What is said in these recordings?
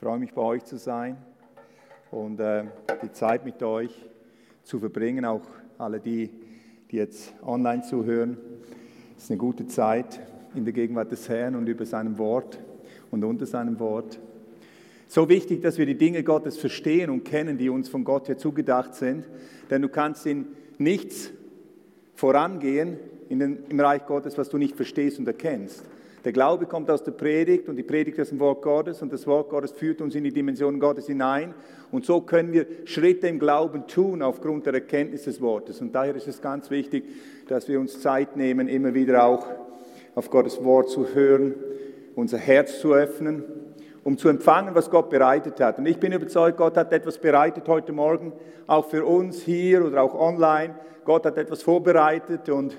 freue mich, bei euch zu sein und äh, die Zeit mit euch zu verbringen, auch alle die, die jetzt online zuhören. Es ist eine gute Zeit in der Gegenwart des Herrn und über seinem Wort und unter seinem Wort. So wichtig, dass wir die Dinge Gottes verstehen und kennen, die uns von Gott her zugedacht sind, denn du kannst in nichts vorangehen in den, im Reich Gottes, was du nicht verstehst und erkennst. Der Glaube kommt aus der Predigt und die Predigt aus dem Wort Gottes und das Wort Gottes führt uns in die Dimension Gottes hinein. Und so können wir Schritte im Glauben tun aufgrund der Erkenntnis des Wortes. Und daher ist es ganz wichtig, dass wir uns Zeit nehmen, immer wieder auch auf Gottes Wort zu hören, unser Herz zu öffnen, um zu empfangen, was Gott bereitet hat. Und ich bin überzeugt, Gott hat etwas bereitet heute Morgen, auch für uns hier oder auch online. Gott hat etwas vorbereitet und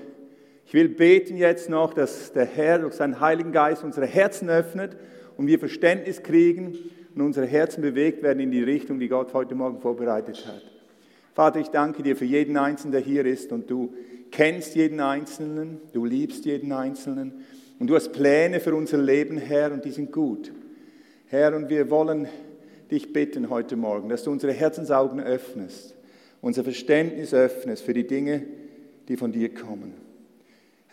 ich will beten jetzt noch, dass der Herr durch seinen Heiligen Geist unsere Herzen öffnet und wir Verständnis kriegen und unsere Herzen bewegt werden in die Richtung, die Gott heute Morgen vorbereitet hat. Vater, ich danke dir für jeden Einzelnen, der hier ist und du kennst jeden Einzelnen, du liebst jeden Einzelnen und du hast Pläne für unser Leben, Herr, und die sind gut. Herr, und wir wollen dich bitten heute Morgen, dass du unsere Herzensaugen öffnest, unser Verständnis öffnest für die Dinge, die von dir kommen.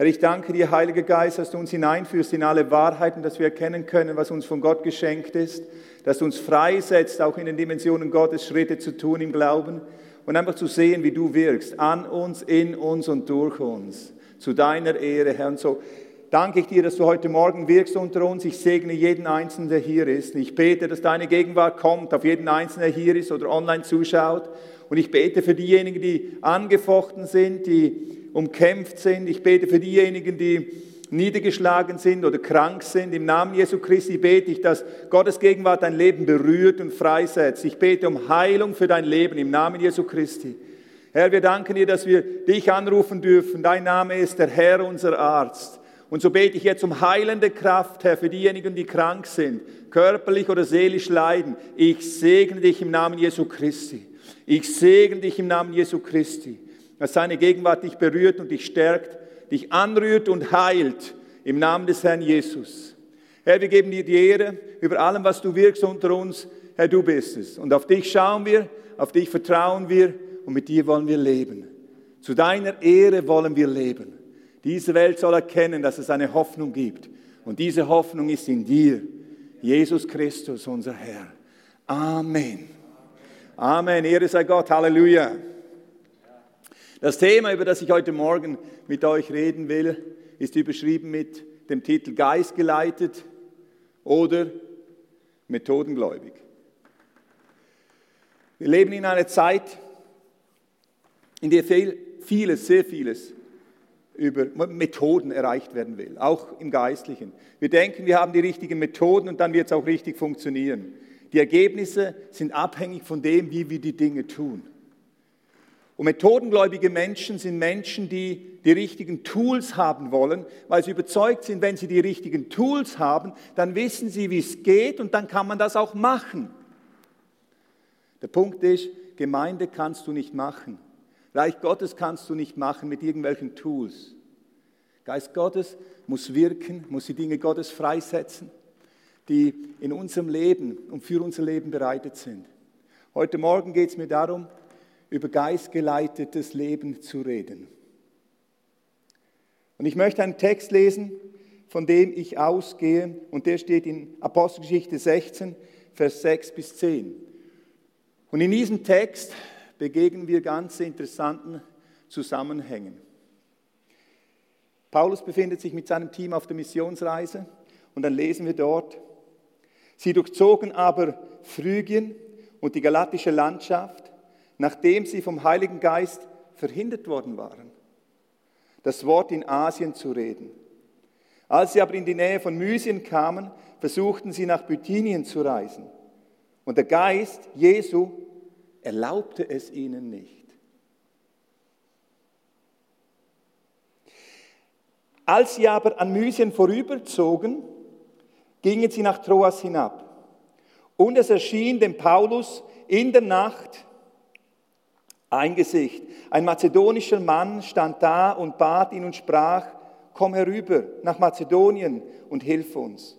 Herr, ich danke dir, Heiliger Geist, dass du uns hineinführst in alle Wahrheiten, dass wir erkennen können, was uns von Gott geschenkt ist, dass du uns freisetzt, auch in den Dimensionen Gottes Schritte zu tun im Glauben und einfach zu sehen, wie du wirkst, an uns, in uns und durch uns, zu deiner Ehre, Herr. Und so danke ich dir, dass du heute Morgen wirkst unter uns. Ich segne jeden Einzelnen, der hier ist. Ich bete, dass deine Gegenwart kommt auf jeden Einzelnen, der hier ist oder online zuschaut. Und ich bete für diejenigen, die angefochten sind, die umkämpft sind. Ich bete für diejenigen, die niedergeschlagen sind oder krank sind. Im Namen Jesu Christi bete ich, dass Gottes Gegenwart dein Leben berührt und freisetzt. Ich bete um Heilung für dein Leben im Namen Jesu Christi. Herr, wir danken dir, dass wir dich anrufen dürfen. Dein Name ist der Herr, unser Arzt. Und so bete ich jetzt um heilende Kraft, Herr, für diejenigen, die krank sind, körperlich oder seelisch leiden. Ich segne dich im Namen Jesu Christi. Ich segne dich im Namen Jesu Christi dass seine Gegenwart dich berührt und dich stärkt, dich anrührt und heilt im Namen des Herrn Jesus. Herr, wir geben dir die Ehre über allem, was du wirkst unter uns. Herr, du bist es. Und auf dich schauen wir, auf dich vertrauen wir und mit dir wollen wir leben. Zu deiner Ehre wollen wir leben. Diese Welt soll erkennen, dass es eine Hoffnung gibt. Und diese Hoffnung ist in dir, Jesus Christus, unser Herr. Amen. Amen. Ehre sei Gott. Halleluja. Das Thema, über das ich heute Morgen mit euch reden will, ist überschrieben mit dem Titel Geist geleitet oder methodengläubig. Wir leben in einer Zeit, in der viel, vieles, sehr vieles über Methoden erreicht werden will, auch im Geistlichen. Wir denken, wir haben die richtigen Methoden und dann wird es auch richtig funktionieren. Die Ergebnisse sind abhängig von dem, wie wir die Dinge tun. Und methodengläubige Menschen sind Menschen, die die richtigen Tools haben wollen, weil sie überzeugt sind, wenn sie die richtigen Tools haben, dann wissen sie, wie es geht und dann kann man das auch machen. Der Punkt ist, Gemeinde kannst du nicht machen. Reich Gottes kannst du nicht machen mit irgendwelchen Tools. Geist Gottes muss wirken, muss die Dinge Gottes freisetzen, die in unserem Leben und für unser Leben bereitet sind. Heute Morgen geht es mir darum, über geistgeleitetes Leben zu reden. Und ich möchte einen Text lesen, von dem ich ausgehe, und der steht in Apostelgeschichte 16, Vers 6 bis 10. Und in diesem Text begegnen wir ganz interessanten Zusammenhängen. Paulus befindet sich mit seinem Team auf der Missionsreise und dann lesen wir dort, sie durchzogen aber Phrygien und die galatische Landschaft nachdem sie vom Heiligen Geist verhindert worden waren, das Wort in Asien zu reden. Als sie aber in die Nähe von Mysien kamen, versuchten sie nach Bithynien zu reisen. Und der Geist Jesu erlaubte es ihnen nicht. Als sie aber an Mysien vorüberzogen, gingen sie nach Troas hinab. Und es erschien dem Paulus in der Nacht ein Gesicht. Ein mazedonischer Mann stand da und bat ihn und sprach, komm herüber nach Mazedonien und hilf uns.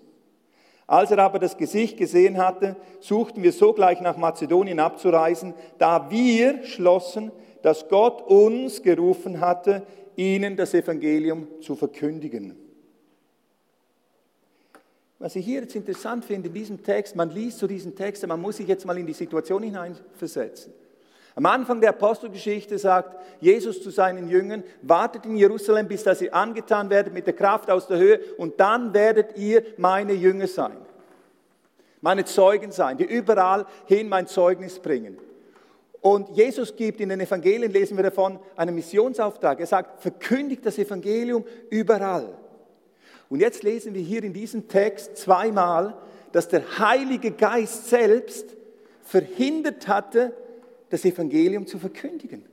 Als er aber das Gesicht gesehen hatte, suchten wir sogleich nach Mazedonien abzureisen, da wir schlossen, dass Gott uns gerufen hatte, ihnen das Evangelium zu verkündigen. Was ich hier jetzt interessant finde in diesem Text, man liest so diesen Text, man muss sich jetzt mal in die Situation hineinversetzen. Am Anfang der Apostelgeschichte sagt Jesus zu seinen Jüngern, wartet in Jerusalem, bis dass ihr angetan werdet mit der Kraft aus der Höhe und dann werdet ihr meine Jünger sein, meine Zeugen sein, die überall hin mein Zeugnis bringen. Und Jesus gibt in den Evangelien, lesen wir davon, einen Missionsauftrag. Er sagt, verkündigt das Evangelium überall. Und jetzt lesen wir hier in diesem Text zweimal, dass der Heilige Geist selbst verhindert hatte, das Evangelium zu verkündigen.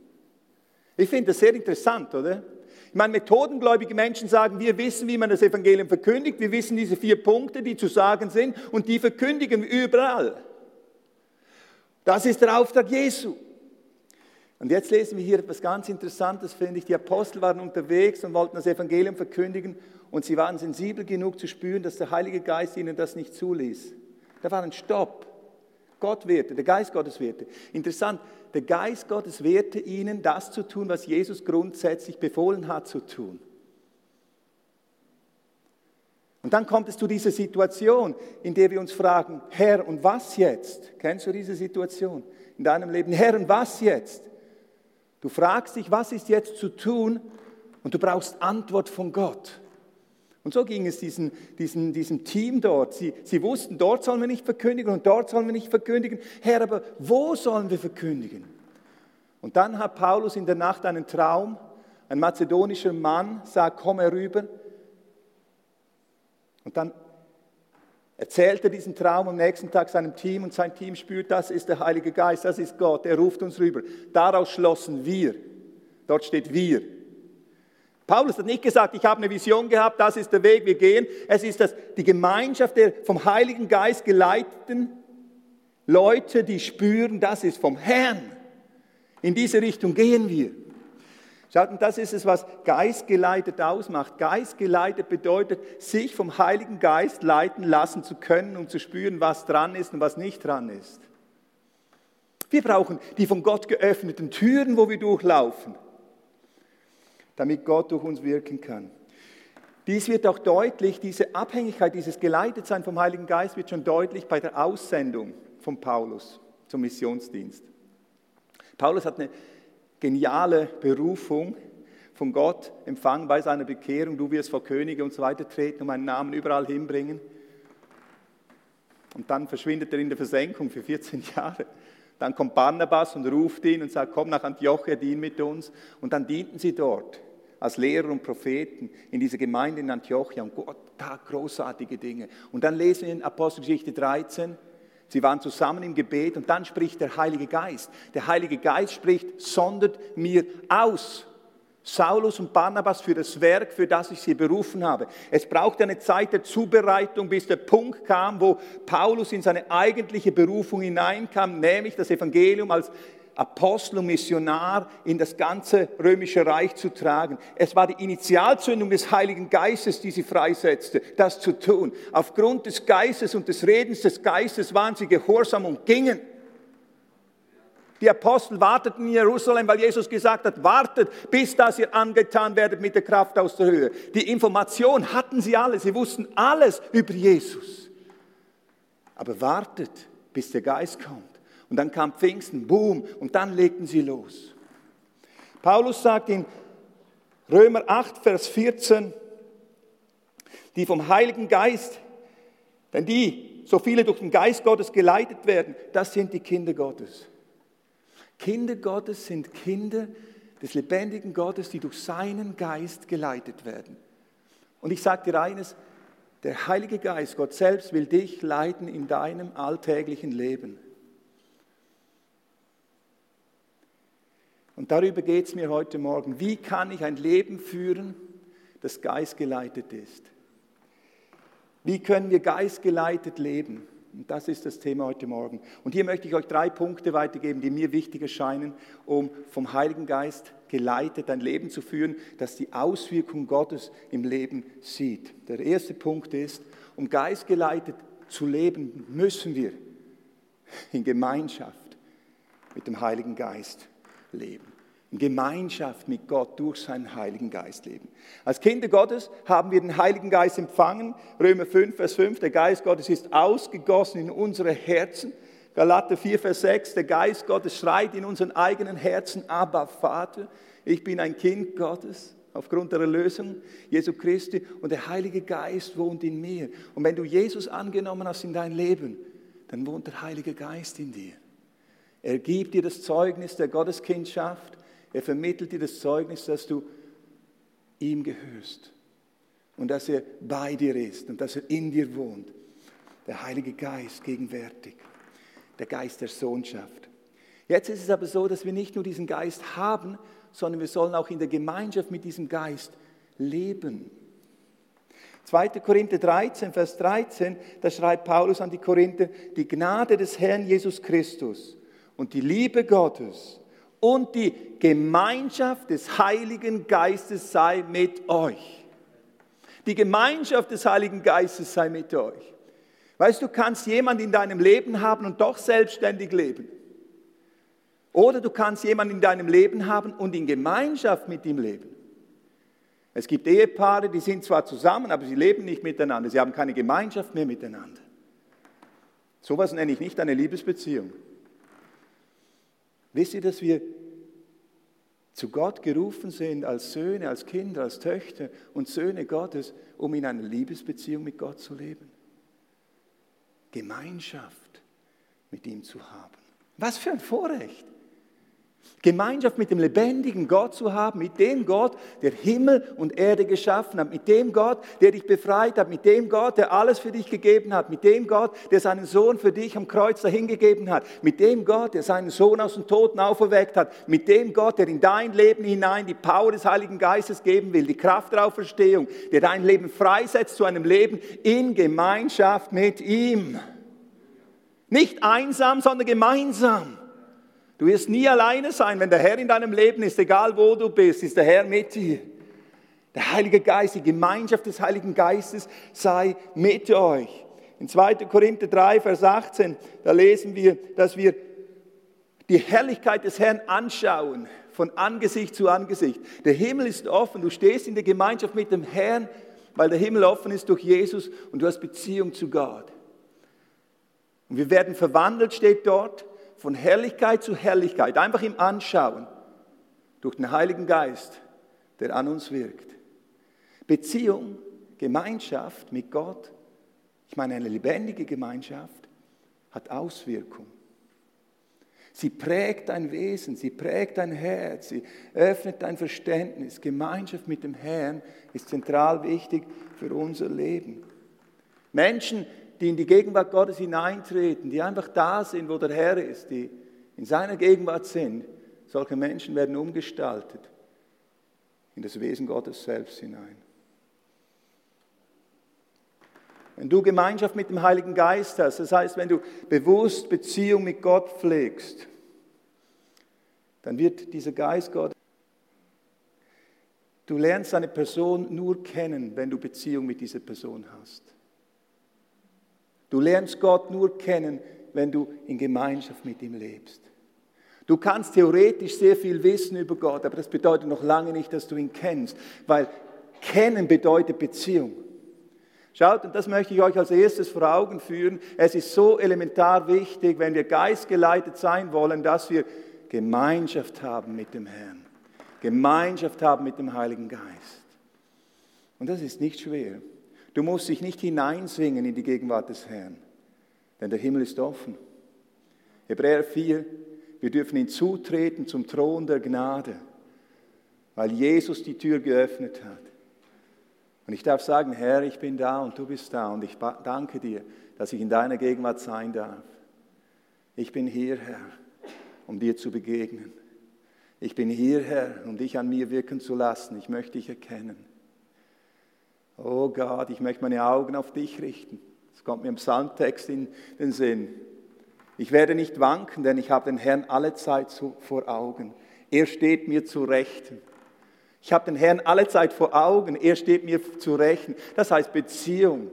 Ich finde das sehr interessant, oder? Ich meine, methodengläubige Menschen sagen, wir wissen, wie man das Evangelium verkündigt, wir wissen diese vier Punkte, die zu sagen sind, und die verkündigen wir überall. Das ist der Auftrag Jesu. Und jetzt lesen wir hier etwas ganz Interessantes, finde ich. Die Apostel waren unterwegs und wollten das Evangelium verkündigen und sie waren sensibel genug zu spüren, dass der Heilige Geist ihnen das nicht zuließ. Da war ein Stopp. Gott wehrte, der Geist Gottes wehrte. Interessant, der Geist Gottes wehrte ihnen, das zu tun, was Jesus grundsätzlich befohlen hat zu tun. Und dann kommt es zu dieser Situation, in der wir uns fragen, Herr, und was jetzt? Kennst du diese Situation in deinem Leben? Herr, und was jetzt? Du fragst dich, was ist jetzt zu tun? Und du brauchst Antwort von Gott. Und so ging es diesen, diesen, diesem Team dort. Sie, sie wussten, dort sollen wir nicht verkündigen und dort sollen wir nicht verkündigen. Herr, aber wo sollen wir verkündigen? Und dann hat Paulus in der Nacht einen Traum. Ein mazedonischer Mann sagt, komm herüber. Und dann erzählt er diesen Traum am nächsten Tag seinem Team und sein Team spürt, das ist der Heilige Geist, das ist Gott, er ruft uns rüber. Daraus schlossen wir. Dort steht wir. Paulus hat nicht gesagt, ich habe eine Vision gehabt, das ist der Weg, wir gehen. Es ist das, die Gemeinschaft der vom Heiligen Geist geleiteten Leute, die spüren, das ist vom Herrn. In diese Richtung gehen wir. Schaut, und das ist es, was geistgeleitet ausmacht. Geistgeleitet bedeutet, sich vom Heiligen Geist leiten lassen zu können, um zu spüren, was dran ist und was nicht dran ist. Wir brauchen die von Gott geöffneten Türen, wo wir durchlaufen damit Gott durch uns wirken kann. Dies wird auch deutlich, diese Abhängigkeit, dieses Geleitetsein vom Heiligen Geist wird schon deutlich bei der Aussendung von Paulus zum Missionsdienst. Paulus hat eine geniale Berufung von Gott empfangen bei seiner Bekehrung. Du wirst vor Könige und so weiter treten und meinen Namen überall hinbringen. Und dann verschwindet er in der Versenkung für 14 Jahre. Dann kommt Barnabas und ruft ihn und sagt, komm nach Antiochia, dien mit uns. Und dann dienten sie dort als Lehrer und Propheten in dieser Gemeinde in Antiochia und Gott tat großartige Dinge. Und dann lesen wir in Apostelgeschichte 13, sie waren zusammen im Gebet und dann spricht der Heilige Geist. Der Heilige Geist spricht, sondert mir aus. Saulus und Barnabas für das Werk, für das ich sie berufen habe. Es brauchte eine Zeit der Zubereitung, bis der Punkt kam, wo Paulus in seine eigentliche Berufung hineinkam, nämlich das Evangelium als Apostel und Missionar in das ganze römische Reich zu tragen. Es war die Initialzündung des Heiligen Geistes, die sie freisetzte, das zu tun. Aufgrund des Geistes und des Redens des Geistes waren sie gehorsam und gingen. Die Apostel warteten in Jerusalem, weil Jesus gesagt hat, wartet, bis dass ihr angetan werdet mit der Kraft aus der Höhe. Die Information hatten sie alle, sie wussten alles über Jesus. Aber wartet, bis der Geist kommt. Und dann kam Pfingsten, boom, und dann legten sie los. Paulus sagt in Römer 8, Vers 14, die vom Heiligen Geist, denn die, so viele durch den Geist Gottes geleitet werden, das sind die Kinder Gottes. Kinder Gottes sind Kinder des lebendigen Gottes, die durch seinen Geist geleitet werden. Und ich sage dir eines, der Heilige Geist, Gott selbst, will dich leiten in deinem alltäglichen Leben. Und darüber geht es mir heute Morgen. Wie kann ich ein Leben führen, das geistgeleitet ist? Wie können wir geistgeleitet leben? Und das ist das Thema heute Morgen. Und hier möchte ich euch drei Punkte weitergeben, die mir wichtig erscheinen, um vom Heiligen Geist geleitet ein Leben zu führen, das die Auswirkung Gottes im Leben sieht. Der erste Punkt ist, um geistgeleitet zu leben, müssen wir in Gemeinschaft mit dem Heiligen Geist leben. In Gemeinschaft mit Gott durch seinen Heiligen Geist leben. Als Kinder Gottes haben wir den Heiligen Geist empfangen. Römer 5, Vers 5, der Geist Gottes ist ausgegossen in unsere Herzen. Galater 4, Vers 6, der Geist Gottes schreit in unseren eigenen Herzen, aber Vater, ich bin ein Kind Gottes aufgrund der Erlösung Jesu Christi und der Heilige Geist wohnt in mir. Und wenn du Jesus angenommen hast in dein Leben, dann wohnt der Heilige Geist in dir. Er gibt dir das Zeugnis der Gotteskindschaft. Er vermittelt dir das Zeugnis, dass du ihm gehörst und dass er bei dir ist und dass er in dir wohnt. Der Heilige Geist gegenwärtig, der Geist der Sohnschaft. Jetzt ist es aber so, dass wir nicht nur diesen Geist haben, sondern wir sollen auch in der Gemeinschaft mit diesem Geist leben. 2. Korinther 13, Vers 13, da schreibt Paulus an die Korinther, die Gnade des Herrn Jesus Christus und die Liebe Gottes und die Gemeinschaft des Heiligen Geistes sei mit euch. Die Gemeinschaft des Heiligen Geistes sei mit euch. Weißt du, kannst jemand in deinem Leben haben und doch selbstständig leben. Oder du kannst jemanden in deinem Leben haben und in Gemeinschaft mit ihm leben. Es gibt Ehepaare, die sind zwar zusammen, aber sie leben nicht miteinander. Sie haben keine Gemeinschaft mehr miteinander. Sowas nenne ich nicht eine Liebesbeziehung. Wisst ihr, dass wir zu Gott gerufen sind als Söhne, als Kinder, als Töchter und Söhne Gottes, um in einer Liebesbeziehung mit Gott zu leben? Gemeinschaft mit ihm zu haben. Was für ein Vorrecht. Gemeinschaft mit dem lebendigen Gott zu haben, mit dem Gott, der Himmel und Erde geschaffen hat, mit dem Gott, der dich befreit hat, mit dem Gott, der alles für dich gegeben hat, mit dem Gott, der seinen Sohn für dich am Kreuz dahingegeben hat, mit dem Gott, der seinen Sohn aus den Toten auferweckt hat, mit dem Gott, der in dein Leben hinein die Power des Heiligen Geistes geben will, die Kraft der Auferstehung, der dein Leben freisetzt zu einem Leben in Gemeinschaft mit ihm. Nicht einsam, sondern gemeinsam. Du wirst nie alleine sein, wenn der Herr in deinem Leben ist, egal wo du bist, ist der Herr mit dir. Der Heilige Geist, die Gemeinschaft des Heiligen Geistes sei mit euch. In 2. Korinther 3, Vers 18, da lesen wir, dass wir die Herrlichkeit des Herrn anschauen, von Angesicht zu Angesicht. Der Himmel ist offen, du stehst in der Gemeinschaft mit dem Herrn, weil der Himmel offen ist durch Jesus und du hast Beziehung zu Gott. Und wir werden verwandelt, steht dort, von Herrlichkeit zu Herrlichkeit, einfach im Anschauen, durch den Heiligen Geist, der an uns wirkt. Beziehung, Gemeinschaft mit Gott, ich meine eine lebendige Gemeinschaft, hat Auswirkungen. Sie prägt dein Wesen, sie prägt dein Herz, sie öffnet dein Verständnis. Gemeinschaft mit dem Herrn ist zentral wichtig für unser Leben. Menschen, die in die Gegenwart Gottes hineintreten, die einfach da sind, wo der Herr ist, die in seiner Gegenwart sind, solche Menschen werden umgestaltet in das Wesen Gottes selbst hinein. Wenn du Gemeinschaft mit dem Heiligen Geist hast, das heißt, wenn du bewusst Beziehung mit Gott pflegst, dann wird dieser Geist Gott. Du lernst eine Person nur kennen, wenn du Beziehung mit dieser Person hast. Du lernst Gott nur kennen, wenn du in Gemeinschaft mit ihm lebst. Du kannst theoretisch sehr viel wissen über Gott, aber das bedeutet noch lange nicht, dass du ihn kennst, weil kennen bedeutet Beziehung. Schaut, und das möchte ich euch als erstes vor Augen führen, es ist so elementar wichtig, wenn wir geistgeleitet sein wollen, dass wir Gemeinschaft haben mit dem Herrn, Gemeinschaft haben mit dem Heiligen Geist. Und das ist nicht schwer. Du musst dich nicht hineinswingen in die Gegenwart des Herrn, denn der Himmel ist offen. Hebräer 4, wir dürfen hinzutreten zum Thron der Gnade, weil Jesus die Tür geöffnet hat. Und ich darf sagen, Herr, ich bin da und du bist da und ich danke dir, dass ich in deiner Gegenwart sein darf. Ich bin hier, Herr, um dir zu begegnen. Ich bin hier, Herr, um dich an mir wirken zu lassen. Ich möchte dich erkennen. Oh Gott, ich möchte meine Augen auf dich richten. Es kommt mir im Psalmtext in den Sinn. Ich werde nicht wanken, denn ich habe den Herrn alle Zeit vor Augen. Er steht mir zu Rechten. Ich habe den Herrn alle Zeit vor Augen. Er steht mir zu Rechten. Das heißt Beziehung.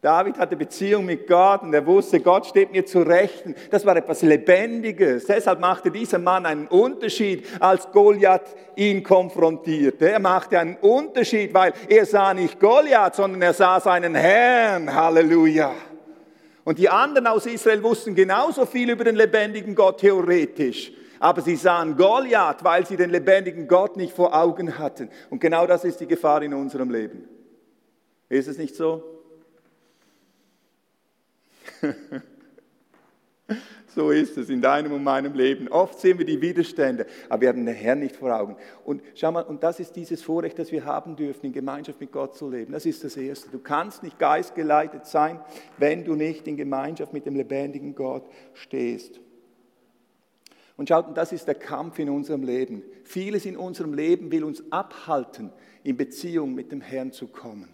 David hatte Beziehung mit Gott und er wusste, Gott steht mir zu Rechten. Das war etwas Lebendiges. Deshalb machte dieser Mann einen Unterschied, als Goliath ihn konfrontierte. Er machte einen Unterschied, weil er sah nicht Goliath, sondern er sah seinen Herrn. Halleluja. Und die anderen aus Israel wussten genauso viel über den lebendigen Gott theoretisch. Aber sie sahen Goliath, weil sie den lebendigen Gott nicht vor Augen hatten. Und genau das ist die Gefahr in unserem Leben. Ist es nicht so? so ist es in deinem und meinem Leben. Oft sehen wir die Widerstände, aber wir haben den Herrn nicht vor Augen. Und schau mal, und das ist dieses Vorrecht, das wir haben dürfen, in Gemeinschaft mit Gott zu leben. Das ist das Erste. Du kannst nicht geistgeleitet sein, wenn du nicht in Gemeinschaft mit dem lebendigen Gott stehst. Und schaut, das ist der Kampf in unserem Leben. Vieles in unserem Leben will uns abhalten, in Beziehung mit dem Herrn zu kommen.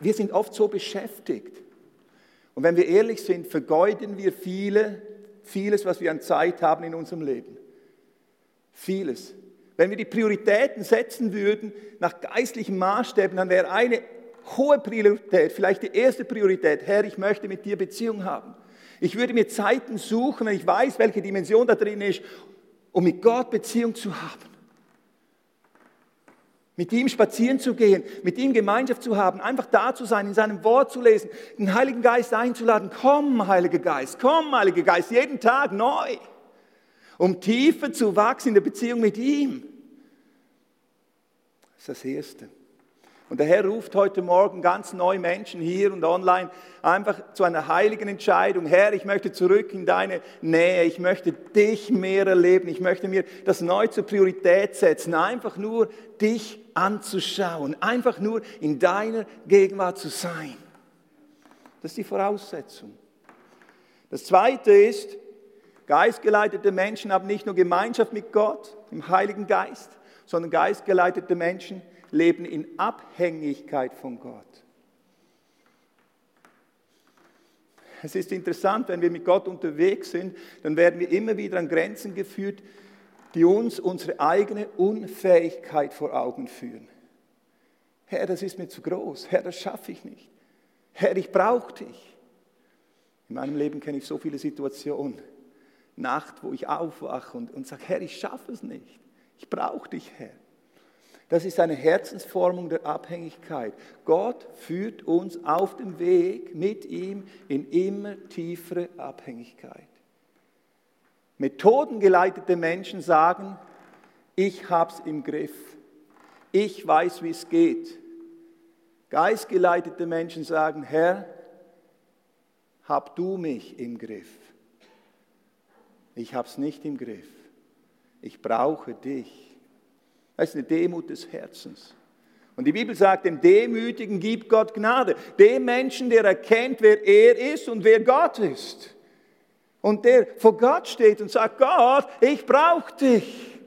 Wir sind oft so beschäftigt. Und wenn wir ehrlich sind, vergeuden wir viele, vieles, was wir an Zeit haben in unserem Leben. Vieles. Wenn wir die Prioritäten setzen würden nach geistlichen Maßstäben, dann wäre eine hohe Priorität, vielleicht die erste Priorität, Herr, ich möchte mit dir Beziehung haben. Ich würde mir Zeiten suchen, wenn ich weiß, welche Dimension da drin ist, um mit Gott Beziehung zu haben mit ihm spazieren zu gehen, mit ihm Gemeinschaft zu haben, einfach da zu sein, in seinem Wort zu lesen, den Heiligen Geist einzuladen. Komm, Heiliger Geist, komm, Heiliger Geist, jeden Tag neu, um tiefer zu wachsen in der Beziehung mit ihm. Das ist das Erste. Und der Herr ruft heute Morgen ganz neue Menschen hier und online einfach zu einer heiligen Entscheidung. Herr, ich möchte zurück in deine Nähe. Ich möchte dich mehr erleben. Ich möchte mir das neu zur Priorität setzen. Einfach nur dich anzuschauen. Einfach nur in deiner Gegenwart zu sein. Das ist die Voraussetzung. Das Zweite ist, geistgeleitete Menschen haben nicht nur Gemeinschaft mit Gott, im Heiligen Geist, sondern geistgeleitete Menschen leben in Abhängigkeit von Gott. Es ist interessant, wenn wir mit Gott unterwegs sind, dann werden wir immer wieder an Grenzen geführt, die uns unsere eigene Unfähigkeit vor Augen führen. Herr, das ist mir zu groß. Herr, das schaffe ich nicht. Herr, ich brauche dich. In meinem Leben kenne ich so viele Situationen, Nacht, wo ich aufwache und, und sage, Herr, ich schaffe es nicht. Ich brauche dich, Herr. Das ist eine Herzensformung der Abhängigkeit. Gott führt uns auf dem Weg mit ihm in immer tiefere Abhängigkeit. Methodengeleitete Menschen sagen, ich habe es im Griff. Ich weiß, wie es geht. Geistgeleitete Menschen sagen, Herr, hab du mich im Griff. Ich habe es nicht im Griff. Ich brauche dich. Das ist eine Demut des Herzens. Und die Bibel sagt, dem Demütigen gibt Gott Gnade. Dem Menschen, der erkennt, wer er ist und wer Gott ist. Und der vor Gott steht und sagt, Gott, ich brauche dich.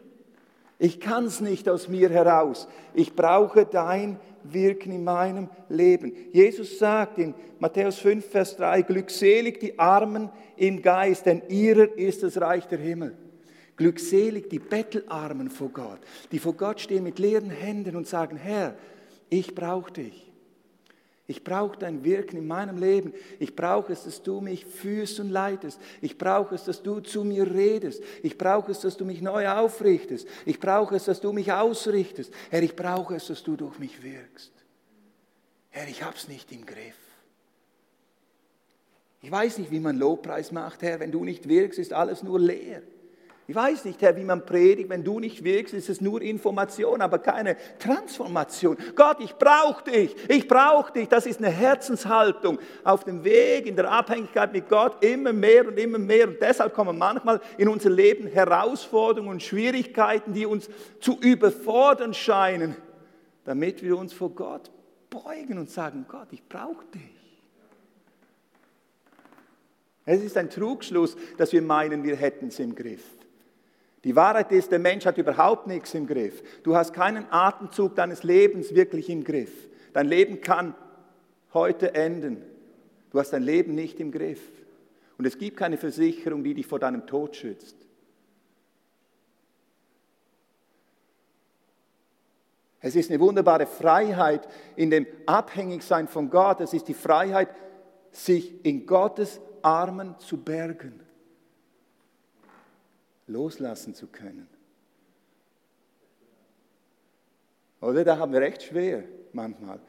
Ich kann es nicht aus mir heraus. Ich brauche dein Wirken in meinem Leben. Jesus sagt in Matthäus 5, Vers 3, glückselig die Armen im Geist, denn ihrer ist das Reich der Himmel. Glückselig die Bettelarmen vor Gott, die vor Gott stehen mit leeren Händen und sagen, Herr, ich brauche dich. Ich brauche dein Wirken in meinem Leben. Ich brauche es, dass du mich führst und leitest. Ich brauche es, dass du zu mir redest. Ich brauche es, dass du mich neu aufrichtest. Ich brauche es, dass du mich ausrichtest. Herr, ich brauche es, dass du durch mich wirkst. Herr, ich habe es nicht im Griff. Ich weiß nicht, wie man Lobpreis macht, Herr. Wenn du nicht wirkst, ist alles nur leer. Ich weiß nicht, Herr, wie man predigt. Wenn du nicht wirkst, ist es nur Information, aber keine Transformation. Gott, ich brauche dich. Ich brauche dich. Das ist eine Herzenshaltung auf dem Weg in der Abhängigkeit mit Gott immer mehr und immer mehr. Und deshalb kommen manchmal in unser Leben Herausforderungen und Schwierigkeiten, die uns zu überfordern scheinen, damit wir uns vor Gott beugen und sagen, Gott, ich brauche dich. Es ist ein Trugschluss, dass wir meinen, wir hätten es im Griff. Die Wahrheit ist, der Mensch hat überhaupt nichts im Griff. Du hast keinen Atemzug deines Lebens wirklich im Griff. Dein Leben kann heute enden. Du hast dein Leben nicht im Griff. Und es gibt keine Versicherung, die dich vor deinem Tod schützt. Es ist eine wunderbare Freiheit in dem Abhängigsein von Gott. Es ist die Freiheit, sich in Gottes Armen zu bergen, loslassen zu können. Oder da haben wir recht schwer manchmal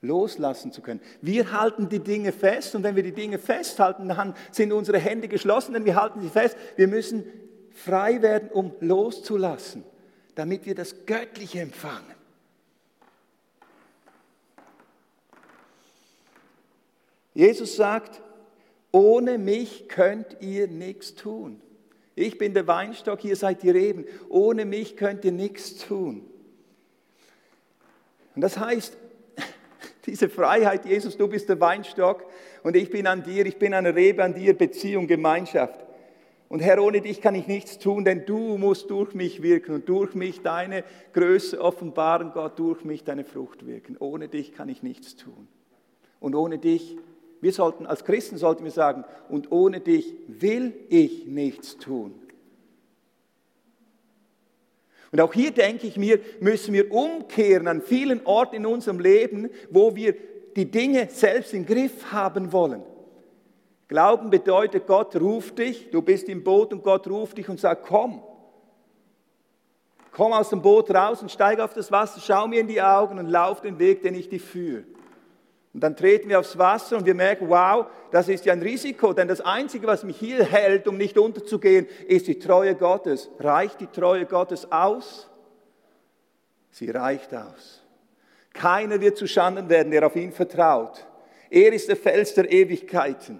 loslassen zu können. Wir halten die Dinge fest und wenn wir die Dinge festhalten, dann sind unsere Hände geschlossen, denn wir halten sie fest. Wir müssen frei werden, um loszulassen, damit wir das Göttliche empfangen. Jesus sagt, ohne mich könnt ihr nichts tun. Ich bin der Weinstock, ihr seid die Reben. Ohne mich könnt ihr nichts tun. Und das heißt, diese Freiheit, Jesus, du bist der Weinstock und ich bin an dir, ich bin eine Rebe an dir, Beziehung, Gemeinschaft. Und Herr, ohne dich kann ich nichts tun, denn du musst durch mich wirken und durch mich deine Größe offenbaren, Gott, durch mich deine Frucht wirken. Ohne dich kann ich nichts tun. Und ohne dich wir sollten als Christen sollten wir sagen, und ohne dich will ich nichts tun. Und auch hier denke ich mir, müssen wir umkehren an vielen Orten in unserem Leben, wo wir die Dinge selbst im Griff haben wollen. Glauben bedeutet, Gott ruft dich, du bist im Boot und Gott ruft dich und sagt, komm. Komm aus dem Boot raus und steig auf das Wasser, schau mir in die Augen und lauf den Weg, den ich dich führe. Und dann treten wir aufs Wasser und wir merken, wow, das ist ja ein Risiko, denn das Einzige, was mich hier hält, um nicht unterzugehen, ist die Treue Gottes. Reicht die Treue Gottes aus? Sie reicht aus. Keiner wird zu Schanden werden, der auf ihn vertraut. Er ist der Fels der Ewigkeiten.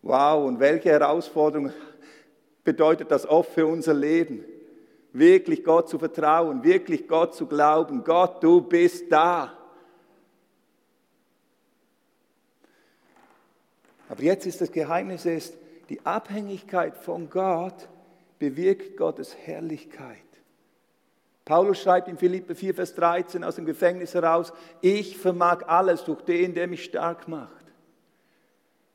Wow, und welche Herausforderung bedeutet das oft für unser Leben? Wirklich Gott zu vertrauen, wirklich Gott zu glauben. Gott, du bist da. Aber jetzt ist das Geheimnis ist, die Abhängigkeit von Gott bewirkt Gottes Herrlichkeit. Paulus schreibt in Philippe 4, Vers 13 aus dem Gefängnis heraus, ich vermag alles durch den, der mich stark macht.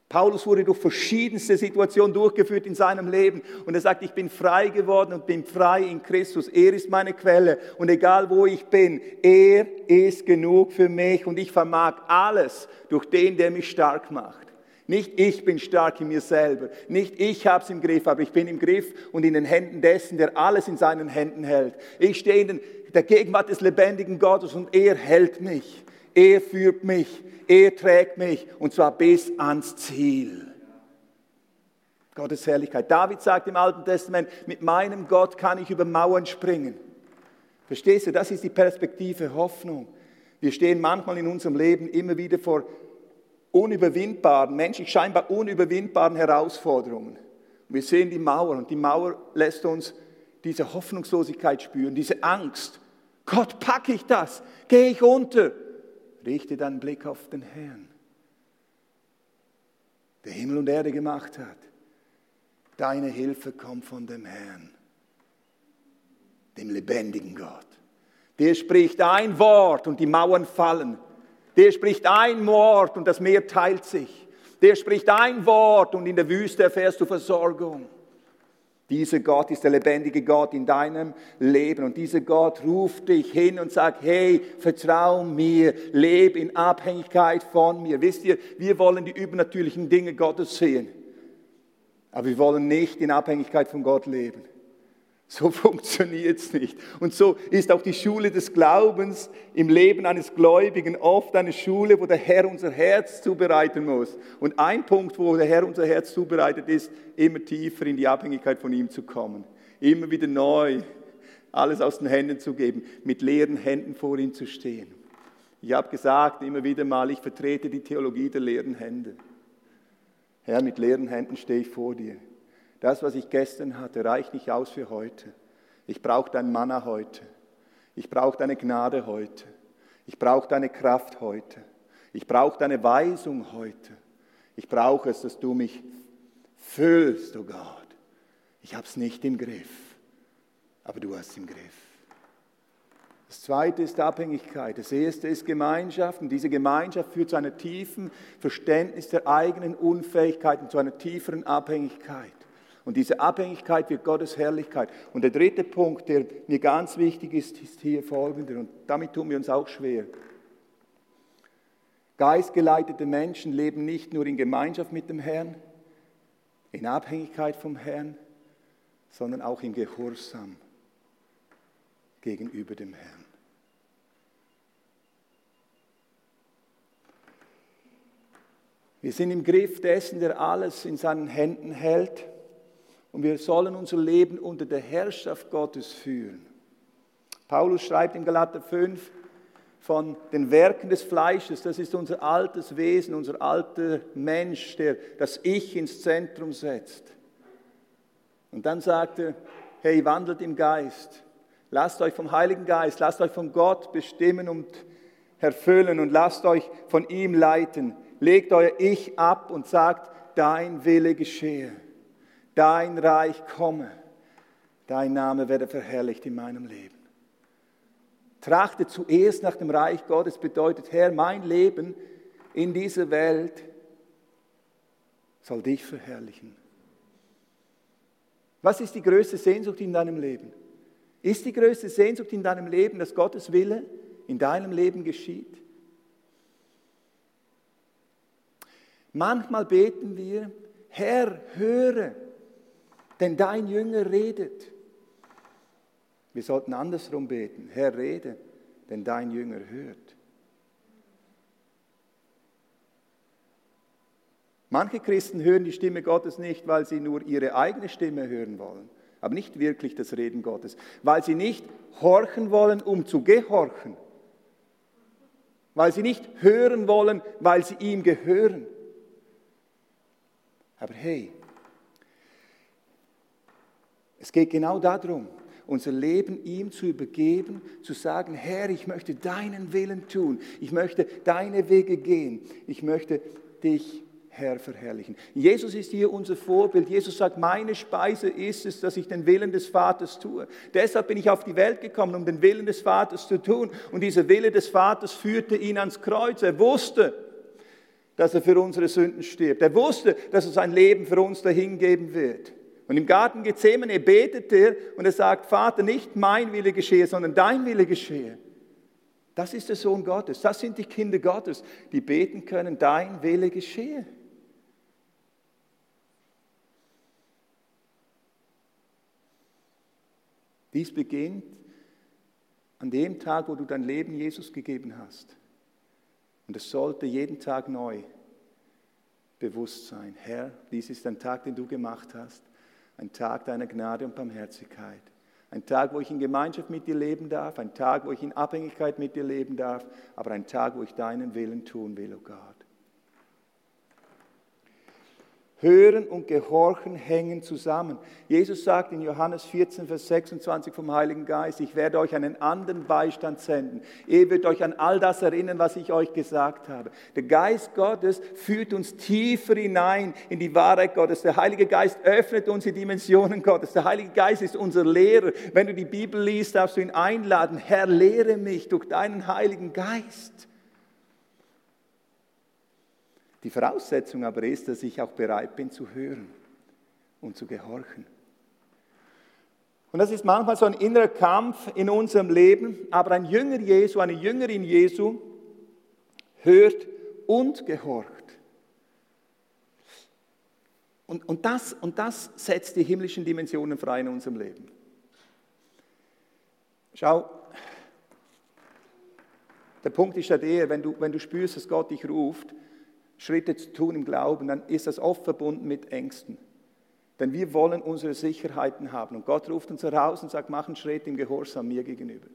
Paulus wurde durch verschiedenste Situationen durchgeführt in seinem Leben und er sagt, ich bin frei geworden und bin frei in Christus. Er ist meine Quelle und egal wo ich bin, er ist genug für mich und ich vermag alles durch den, der mich stark macht. Nicht ich bin stark in mir selber, nicht ich habe es im Griff, aber ich bin im Griff und in den Händen dessen, der alles in seinen Händen hält. Ich stehe in der Gegenwart des lebendigen Gottes und er hält mich, er führt mich, er trägt mich und zwar bis ans Ziel. Gottes Herrlichkeit. David sagt im Alten Testament, mit meinem Gott kann ich über Mauern springen. Verstehst du, das ist die Perspektive Hoffnung. Wir stehen manchmal in unserem Leben immer wieder vor unüberwindbaren, menschlich scheinbar unüberwindbaren Herausforderungen. Wir sehen die Mauer und die Mauer lässt uns diese Hoffnungslosigkeit spüren, diese Angst. Gott, packe ich das? Gehe ich unter? Richte deinen Blick auf den Herrn, der Himmel und Erde gemacht hat. Deine Hilfe kommt von dem Herrn, dem lebendigen Gott. Der spricht ein Wort und die Mauern fallen. Der spricht ein Wort und das Meer teilt sich. Der spricht ein Wort und in der Wüste erfährst du Versorgung. Dieser Gott ist der lebendige Gott in deinem Leben und dieser Gott ruft dich hin und sagt, hey, vertrau mir, lebe in Abhängigkeit von mir. Wisst ihr, wir wollen die übernatürlichen Dinge Gottes sehen, aber wir wollen nicht in Abhängigkeit von Gott leben. So funktioniert es nicht. Und so ist auch die Schule des Glaubens im Leben eines Gläubigen oft eine Schule, wo der Herr unser Herz zubereiten muss. Und ein Punkt, wo der Herr unser Herz zubereitet, ist, immer tiefer in die Abhängigkeit von ihm zu kommen. Immer wieder neu alles aus den Händen zu geben, mit leeren Händen vor ihm zu stehen. Ich habe gesagt, immer wieder mal, ich vertrete die Theologie der leeren Hände. Herr, mit leeren Händen stehe ich vor dir. Das, was ich gestern hatte, reicht nicht aus für heute. Ich brauche dein Manna heute. Ich brauche deine Gnade heute. Ich brauche deine Kraft heute. Ich brauche deine Weisung heute. Ich brauche es, dass du mich füllst, oh Gott. Ich habe es nicht im Griff, aber du hast es im Griff. Das zweite ist Abhängigkeit. Das erste ist Gemeinschaft. Und diese Gemeinschaft führt zu einer tiefen Verständnis der eigenen Unfähigkeit und zu einer tieferen Abhängigkeit. Und diese Abhängigkeit wird Gottes Herrlichkeit. Und der dritte Punkt, der mir ganz wichtig ist, ist hier folgender. Und damit tun wir uns auch schwer. Geistgeleitete Menschen leben nicht nur in Gemeinschaft mit dem Herrn, in Abhängigkeit vom Herrn, sondern auch im Gehorsam gegenüber dem Herrn. Wir sind im Griff dessen, der alles in seinen Händen hält und wir sollen unser Leben unter der Herrschaft Gottes führen. Paulus schreibt in Galater 5 von den Werken des Fleisches, das ist unser altes Wesen, unser alter Mensch, der das Ich ins Zentrum setzt. Und dann sagt er, hey, wandelt im Geist, lasst euch vom Heiligen Geist, lasst euch von Gott bestimmen und erfüllen und lasst euch von ihm leiten. Legt euer Ich ab und sagt, dein Wille geschehe, dein Reich komme, dein Name werde verherrlicht in meinem Leben. Trachte zuerst nach dem Reich Gottes bedeutet, Herr, mein Leben in dieser Welt soll dich verherrlichen. Was ist die größte Sehnsucht in deinem Leben? Ist die größte Sehnsucht in deinem Leben, dass Gottes Wille in deinem Leben geschieht? Manchmal beten wir, Herr, höre, denn dein Jünger redet. Wir sollten andersrum beten, Herr, rede, denn dein Jünger hört. Manche Christen hören die Stimme Gottes nicht, weil sie nur ihre eigene Stimme hören wollen, aber nicht wirklich das Reden Gottes, weil sie nicht horchen wollen, um zu gehorchen, weil sie nicht hören wollen, weil sie ihm gehören. Aber hey, es geht genau darum, unser Leben ihm zu übergeben, zu sagen, Herr, ich möchte deinen Willen tun, ich möchte deine Wege gehen, ich möchte dich Herr verherrlichen. Jesus ist hier unser Vorbild. Jesus sagt, meine Speise ist es, dass ich den Willen des Vaters tue. Deshalb bin ich auf die Welt gekommen, um den Willen des Vaters zu tun. Und dieser Wille des Vaters führte ihn ans Kreuz. Er wusste, dass er für unsere Sünden stirbt. Er wusste, dass er sein Leben für uns dahingeben wird. Und im Garten Gethsemane betet er und er sagt, Vater, nicht mein Wille geschehe, sondern dein Wille geschehe. Das ist der Sohn Gottes. Das sind die Kinder Gottes, die beten können, dein Wille geschehe. Dies beginnt an dem Tag, wo du dein Leben Jesus gegeben hast. Und es sollte jeden Tag neu bewusst sein. Herr, dies ist ein Tag, den du gemacht hast. Ein Tag deiner Gnade und Barmherzigkeit. Ein Tag, wo ich in Gemeinschaft mit dir leben darf. Ein Tag, wo ich in Abhängigkeit mit dir leben darf. Aber ein Tag, wo ich deinen Willen tun will, oh Gott. Hören und Gehorchen hängen zusammen. Jesus sagt in Johannes 14, Vers 26 vom Heiligen Geist, ich werde euch einen anderen Beistand senden. Ihr wird euch an all das erinnern, was ich euch gesagt habe. Der Geist Gottes führt uns tiefer hinein in die Wahrheit Gottes. Der Heilige Geist öffnet uns die Dimensionen Gottes. Der Heilige Geist ist unser Lehrer. Wenn du die Bibel liest, darfst du ihn einladen. Herr, lehre mich durch deinen Heiligen Geist. Die Voraussetzung aber ist, dass ich auch bereit bin zu hören und zu gehorchen. Und das ist manchmal so ein innerer Kampf in unserem Leben, aber ein Jünger Jesu, eine Jüngerin Jesu hört und gehorcht. Und, und, das, und das setzt die himmlischen Dimensionen frei in unserem Leben. Schau, der Punkt ist ja der, wenn du, wenn du spürst, dass Gott dich ruft, Schritte zu tun im Glauben, dann ist das oft verbunden mit Ängsten. Denn wir wollen unsere Sicherheiten haben. Und Gott ruft uns heraus und sagt, mach einen Schritt im Gehorsam mir gegenüber.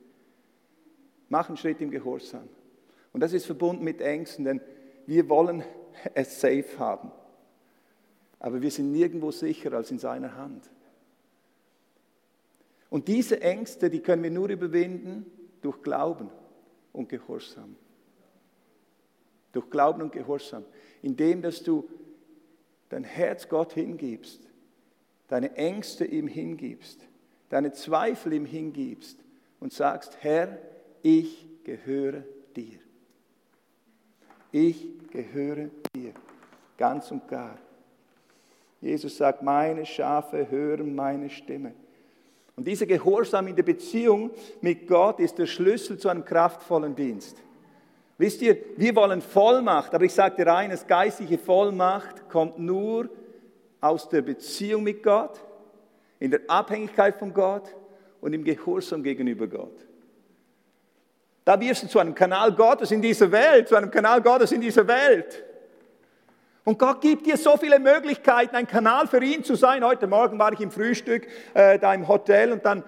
Mach einen Schritt im Gehorsam. Und das ist verbunden mit Ängsten, denn wir wollen es safe haben. Aber wir sind nirgendwo sicherer als in seiner Hand. Und diese Ängste, die können wir nur überwinden durch Glauben und Gehorsam. Durch Glauben und Gehorsam. Indem, dass du dein Herz Gott hingibst, deine Ängste ihm hingibst, deine Zweifel ihm hingibst und sagst, Herr, ich gehöre dir. Ich gehöre dir, ganz und gar. Jesus sagt, meine Schafe hören meine Stimme. Und dieser Gehorsam in der Beziehung mit Gott ist der Schlüssel zu einem kraftvollen Dienst. Wisst ihr, wir wollen Vollmacht, aber ich sage dir eines, geistliche Vollmacht kommt nur aus der Beziehung mit Gott, in der Abhängigkeit von Gott und im Gehorsam gegenüber Gott. Da wirst du zu einem Kanal Gottes in dieser Welt, zu einem Kanal Gottes in dieser Welt. Und Gott gibt dir so viele Möglichkeiten, ein Kanal für ihn zu sein. Heute Morgen war ich im Frühstück äh, da im Hotel und dann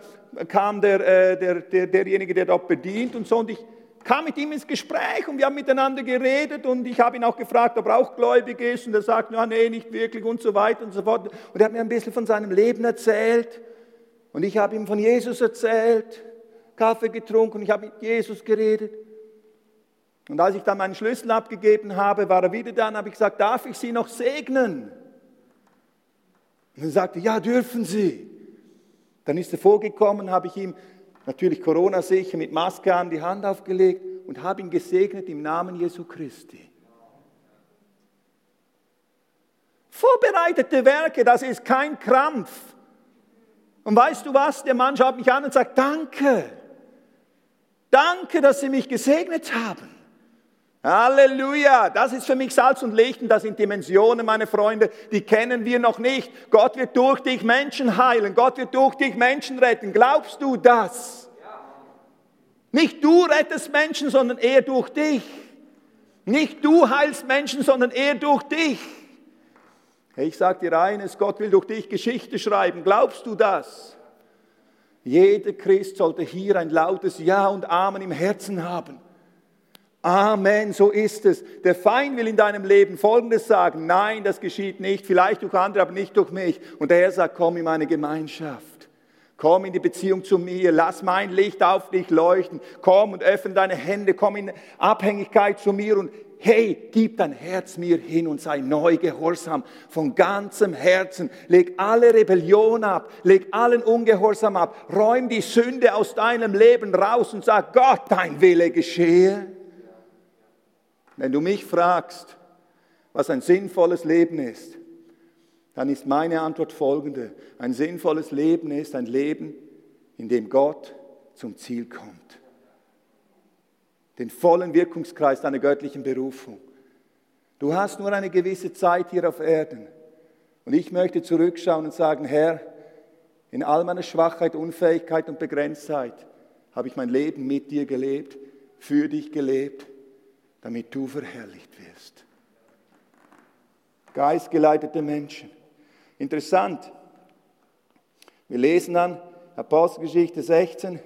kam der, äh, der, der, derjenige, der dort bedient und so. Und ich kam mit ihm ins Gespräch und wir haben miteinander geredet und ich habe ihn auch gefragt, ob er auch gläubig ist und er sagt, ja, nee, nicht wirklich und so weiter und so fort. Und er hat mir ein bisschen von seinem Leben erzählt und ich habe ihm von Jesus erzählt, Kaffee getrunken und ich habe mit Jesus geredet. Und als ich dann meinen Schlüssel abgegeben habe, war er wieder da und habe ich gesagt, darf ich Sie noch segnen? Und er sagte, ja, dürfen Sie. Dann ist er vorgekommen, habe ich ihm natürlich Corona-sicher mit Maske an die Hand aufgelegt und habe ihn gesegnet im Namen Jesu Christi. Vorbereitete Werke, das ist kein Krampf. Und weißt du was? Der Mann schaut mich an und sagt, danke. Danke, dass Sie mich gesegnet haben. Halleluja, das ist für mich Salz und Licht und das sind Dimensionen, meine Freunde, die kennen wir noch nicht. Gott wird durch dich Menschen heilen, Gott wird durch dich Menschen retten. Glaubst du das? Nicht du rettest Menschen, sondern er durch dich. Nicht du heilst Menschen, sondern er durch dich. Ich sage dir eines, Gott will durch dich Geschichte schreiben. Glaubst du das? Jeder Christ sollte hier ein lautes Ja und Amen im Herzen haben. Amen, so ist es. Der Feind will in deinem Leben Folgendes sagen, nein, das geschieht nicht, vielleicht durch andere, aber nicht durch mich. Und der Herr sagt, komm in meine Gemeinschaft. Komm in die Beziehung zu mir, lass mein Licht auf dich leuchten. Komm und öffne deine Hände, komm in Abhängigkeit zu mir und hey, gib dein Herz mir hin und sei neu gehorsam von ganzem Herzen. Leg alle Rebellion ab, leg allen Ungehorsam ab, räum die Sünde aus deinem Leben raus und sag, Gott, dein Wille geschehe. Wenn du mich fragst, was ein sinnvolles Leben ist, dann ist meine Antwort folgende. Ein sinnvolles Leben ist ein Leben, in dem Gott zum Ziel kommt. Den vollen Wirkungskreis deiner göttlichen Berufung. Du hast nur eine gewisse Zeit hier auf Erden. Und ich möchte zurückschauen und sagen, Herr, in all meiner Schwachheit, Unfähigkeit und Begrenztheit habe ich mein Leben mit dir gelebt, für dich gelebt damit du verherrlicht wirst. Geistgeleitete Menschen. Interessant. Wir lesen dann Apostelgeschichte 16,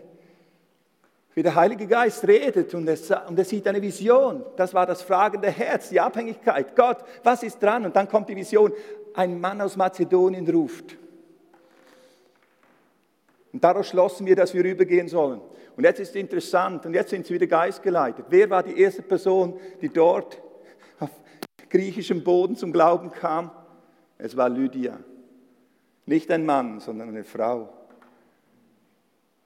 wie der Heilige Geist redet und er, und er sieht eine Vision. Das war das fragende Herz, die Abhängigkeit. Gott, was ist dran? Und dann kommt die Vision. Ein Mann aus Mazedonien ruft. Und daraus schlossen wir, dass wir rübergehen sollen. Und jetzt ist interessant, und jetzt sind sie wieder geistgeleitet. Wer war die erste Person, die dort auf griechischem Boden zum Glauben kam? Es war Lydia. Nicht ein Mann, sondern eine Frau.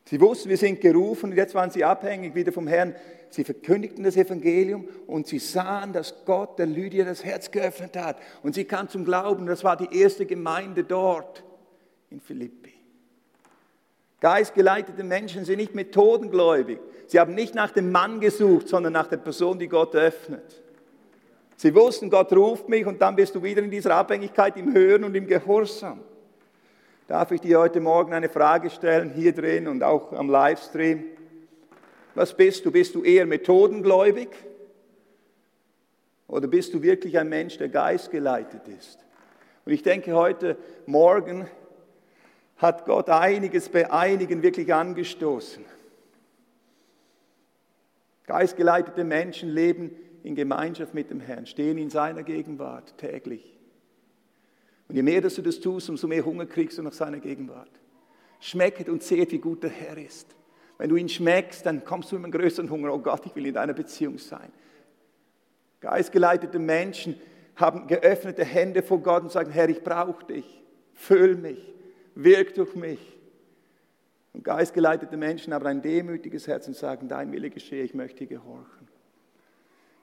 Sie wussten, wir sind gerufen und jetzt waren sie abhängig wieder vom Herrn. Sie verkündigten das Evangelium und sie sahen, dass Gott der Lydia das Herz geöffnet hat. Und sie kam zum Glauben. Das war die erste Gemeinde dort in Philippi. Geistgeleitete Menschen sind nicht methodengläubig. Sie haben nicht nach dem Mann gesucht, sondern nach der Person, die Gott öffnet. Sie wussten, Gott ruft mich und dann bist du wieder in dieser Abhängigkeit im Hören und im Gehorsam. Darf ich dir heute Morgen eine Frage stellen, hier drin und auch am Livestream? Was bist du? Bist du eher methodengläubig? Oder bist du wirklich ein Mensch, der geistgeleitet ist? Und ich denke, heute Morgen hat Gott einiges bei einigen wirklich angestoßen. Geistgeleitete Menschen leben in Gemeinschaft mit dem Herrn, stehen in seiner Gegenwart täglich. Und je mehr, dass du das tust, umso mehr Hunger kriegst du nach seiner Gegenwart. Schmecket und seht, wie gut der Herr ist. Wenn du ihn schmeckst, dann kommst du einem größeren Hunger. Oh Gott, ich will in deiner Beziehung sein. Geistgeleitete Menschen haben geöffnete Hände vor Gott und sagen, Herr, ich brauche dich. Füll mich wirk durch mich. Und geistgeleitete Menschen haben ein demütiges Herz und sagen, dein Wille geschehe, ich möchte gehorchen.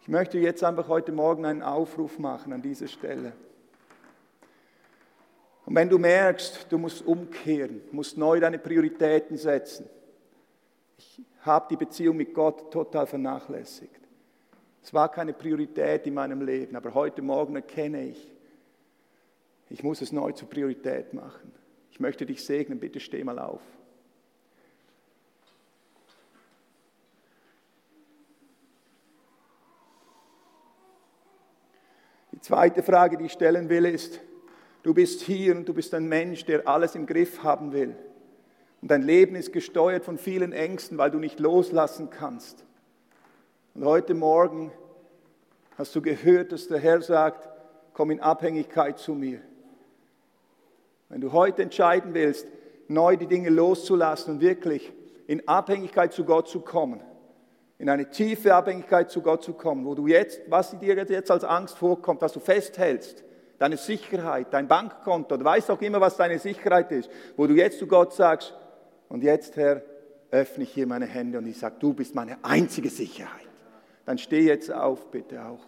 Ich möchte jetzt einfach heute Morgen einen Aufruf machen an dieser Stelle. Und wenn du merkst, du musst umkehren, musst neu deine Prioritäten setzen. Ich habe die Beziehung mit Gott total vernachlässigt. Es war keine Priorität in meinem Leben, aber heute Morgen erkenne ich, ich muss es neu zur Priorität machen. Ich möchte dich segnen, bitte steh mal auf. Die zweite Frage, die ich stellen will, ist, du bist hier und du bist ein Mensch, der alles im Griff haben will. Und dein Leben ist gesteuert von vielen Ängsten, weil du nicht loslassen kannst. Und heute Morgen hast du gehört, dass der Herr sagt, komm in Abhängigkeit zu mir. Wenn du heute entscheiden willst, neu die Dinge loszulassen und wirklich in Abhängigkeit zu Gott zu kommen, in eine tiefe Abhängigkeit zu Gott zu kommen, wo du jetzt, was dir jetzt als Angst vorkommt, dass du festhältst, deine Sicherheit, dein Bankkonto, du weißt auch immer, was deine Sicherheit ist, wo du jetzt zu Gott sagst, und jetzt, Herr, öffne ich hier meine Hände und ich sage, du bist meine einzige Sicherheit. Dann steh jetzt auf, bitte auch.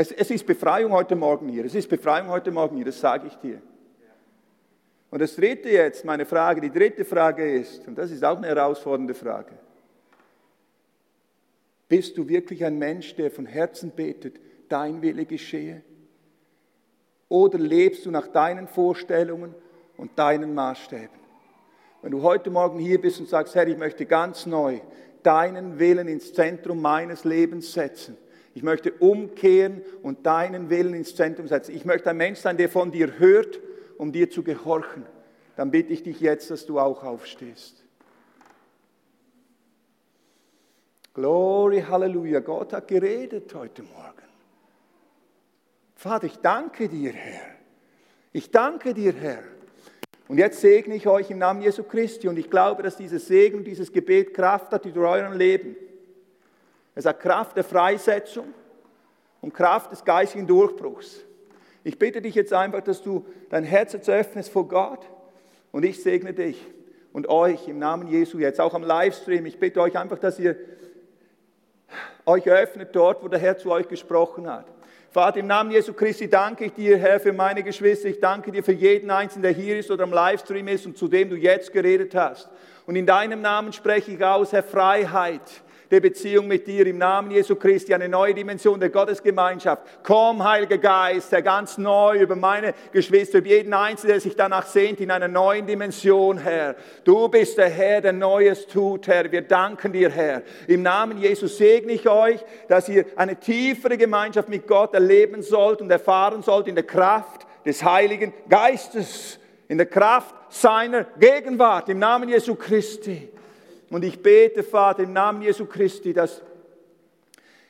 Es, es ist Befreiung heute Morgen hier. Es ist Befreiung heute Morgen hier, das sage ich dir. Und das dritte jetzt, meine Frage, die dritte Frage ist, und das ist auch eine herausfordernde Frage. Bist du wirklich ein Mensch, der von Herzen betet, dein Wille geschehe? Oder lebst du nach deinen Vorstellungen und deinen Maßstäben? Wenn du heute Morgen hier bist und sagst, Herr, ich möchte ganz neu deinen Willen ins Zentrum meines Lebens setzen, ich möchte umkehren und deinen Willen ins Zentrum setzen. Ich möchte ein Mensch sein, der von dir hört, um dir zu gehorchen. Dann bitte ich dich jetzt, dass du auch aufstehst. Glory, Halleluja. Gott hat geredet heute Morgen. Vater, ich danke dir, Herr. Ich danke dir, Herr. Und jetzt segne ich euch im Namen Jesu Christi und ich glaube, dass dieses Segen, dieses Gebet Kraft hat über eurem Leben. Es hat Kraft der Freisetzung und Kraft des geistigen Durchbruchs. Ich bitte dich jetzt einfach, dass du dein Herz jetzt öffnest vor Gott und ich segne dich und euch im Namen Jesu jetzt, auch am Livestream. Ich bitte euch einfach, dass ihr euch öffnet dort, wo der Herr zu euch gesprochen hat. Vater, im Namen Jesu Christi danke ich dir, Herr, für meine Geschwister. Ich danke dir für jeden Einzelnen, der hier ist oder am Livestream ist und zu dem du jetzt geredet hast. Und in deinem Namen spreche ich aus, Herr, Freiheit der Beziehung mit dir im Namen Jesu Christi, eine neue Dimension der Gottesgemeinschaft. Komm, Heiliger Geist, der ganz neu über meine Geschwister, über jeden Einzelnen, der sich danach sehnt, in einer neuen Dimension, Herr. Du bist der Herr, der Neues tut, Herr. Wir danken dir, Herr. Im Namen Jesus segne ich euch, dass ihr eine tiefere Gemeinschaft mit Gott erleben sollt und erfahren sollt in der Kraft des Heiligen Geistes, in der Kraft seiner Gegenwart, im Namen Jesu Christi. Und ich bete, Vater, im Namen Jesu Christi, dass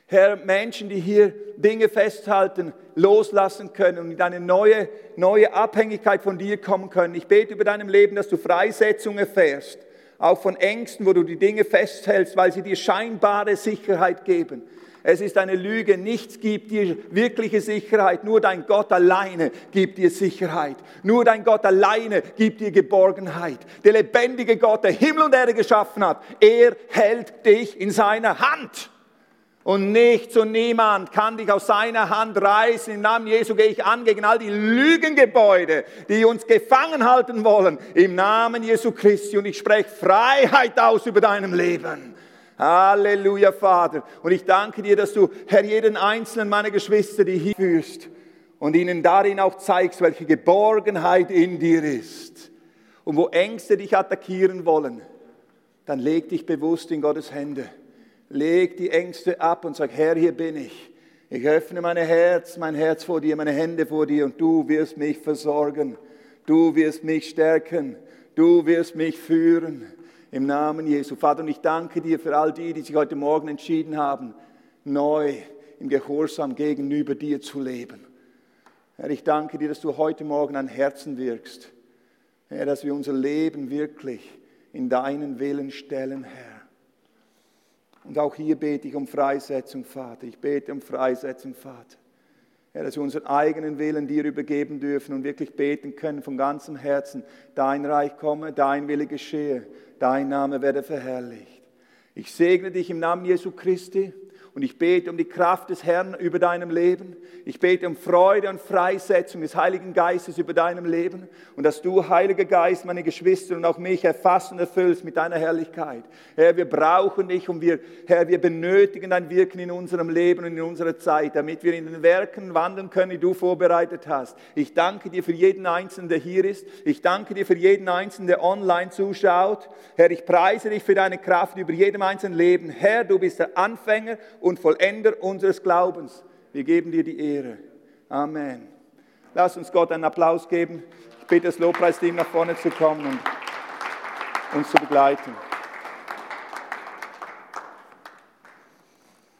Herr, Menschen, die hier Dinge festhalten, loslassen können und in eine neue, neue Abhängigkeit von dir kommen können. Ich bete über deinem Leben, dass du Freisetzung erfährst, auch von Ängsten, wo du die Dinge festhältst, weil sie dir scheinbare Sicherheit geben. Es ist eine Lüge. Nichts gibt dir wirkliche Sicherheit. Nur dein Gott alleine gibt dir Sicherheit. Nur dein Gott alleine gibt dir Geborgenheit. Der lebendige Gott, der Himmel und Erde geschaffen hat, er hält dich in seiner Hand. Und nichts und niemand kann dich aus seiner Hand reißen. Im Namen Jesu gehe ich an gegen all die Lügengebäude, die uns gefangen halten wollen. Im Namen Jesu Christi. Und ich spreche Freiheit aus über deinem Leben. Halleluja, Vater. Und ich danke dir, dass du, Herr, jeden einzelnen meiner Geschwister, die hier führst und ihnen darin auch zeigst, welche Geborgenheit in dir ist. Und wo Ängste dich attackieren wollen, dann leg dich bewusst in Gottes Hände. Leg die Ängste ab und sag, Herr, hier bin ich. Ich öffne mein Herz, mein Herz vor dir, meine Hände vor dir und du wirst mich versorgen. Du wirst mich stärken. Du wirst mich führen im Namen Jesu. Vater, und ich danke dir für all die, die sich heute Morgen entschieden haben, neu im Gehorsam gegenüber dir zu leben. Herr, ich danke dir, dass du heute Morgen an Herzen wirkst. Herr, dass wir unser Leben wirklich in deinen Willen stellen, Herr. Und auch hier bete ich um Freisetzung, Vater. Ich bete um Freisetzung, Vater. Herr, dass wir unseren eigenen Willen dir übergeben dürfen und wirklich beten können von ganzem Herzen. Dein Reich komme, dein Wille geschehe, dein Name werde verherrlicht. Ich segne dich im Namen Jesu Christi Und ich bete um die Kraft des Herrn über deinem Leben. Ich bete um Freude und Freisetzung des Heiligen Geistes über deinem Leben. Und dass du, Heiliger Geist, meine Geschwister und auch mich erfasst und erfüllst mit deiner Herrlichkeit. Herr, wir brauchen dich und wir, Herr, wir benötigen dein Wirken in unserem Leben und in unserer Zeit, damit wir in den Werken wandeln können, die du vorbereitet hast. Ich danke dir für jeden Einzelnen, der hier ist. Ich danke dir für jeden Einzelnen, der online zuschaut. Herr, ich preise dich für deine Kraft über jedem einzelnen Leben. Herr, du bist der Anfänger und Vollender unseres Glaubens. Wir geben dir die Ehre. Amen. Lass uns Gott einen Applaus geben. Ich bitte das Lobpreisteam nach vorne zu kommen und uns zu begleiten.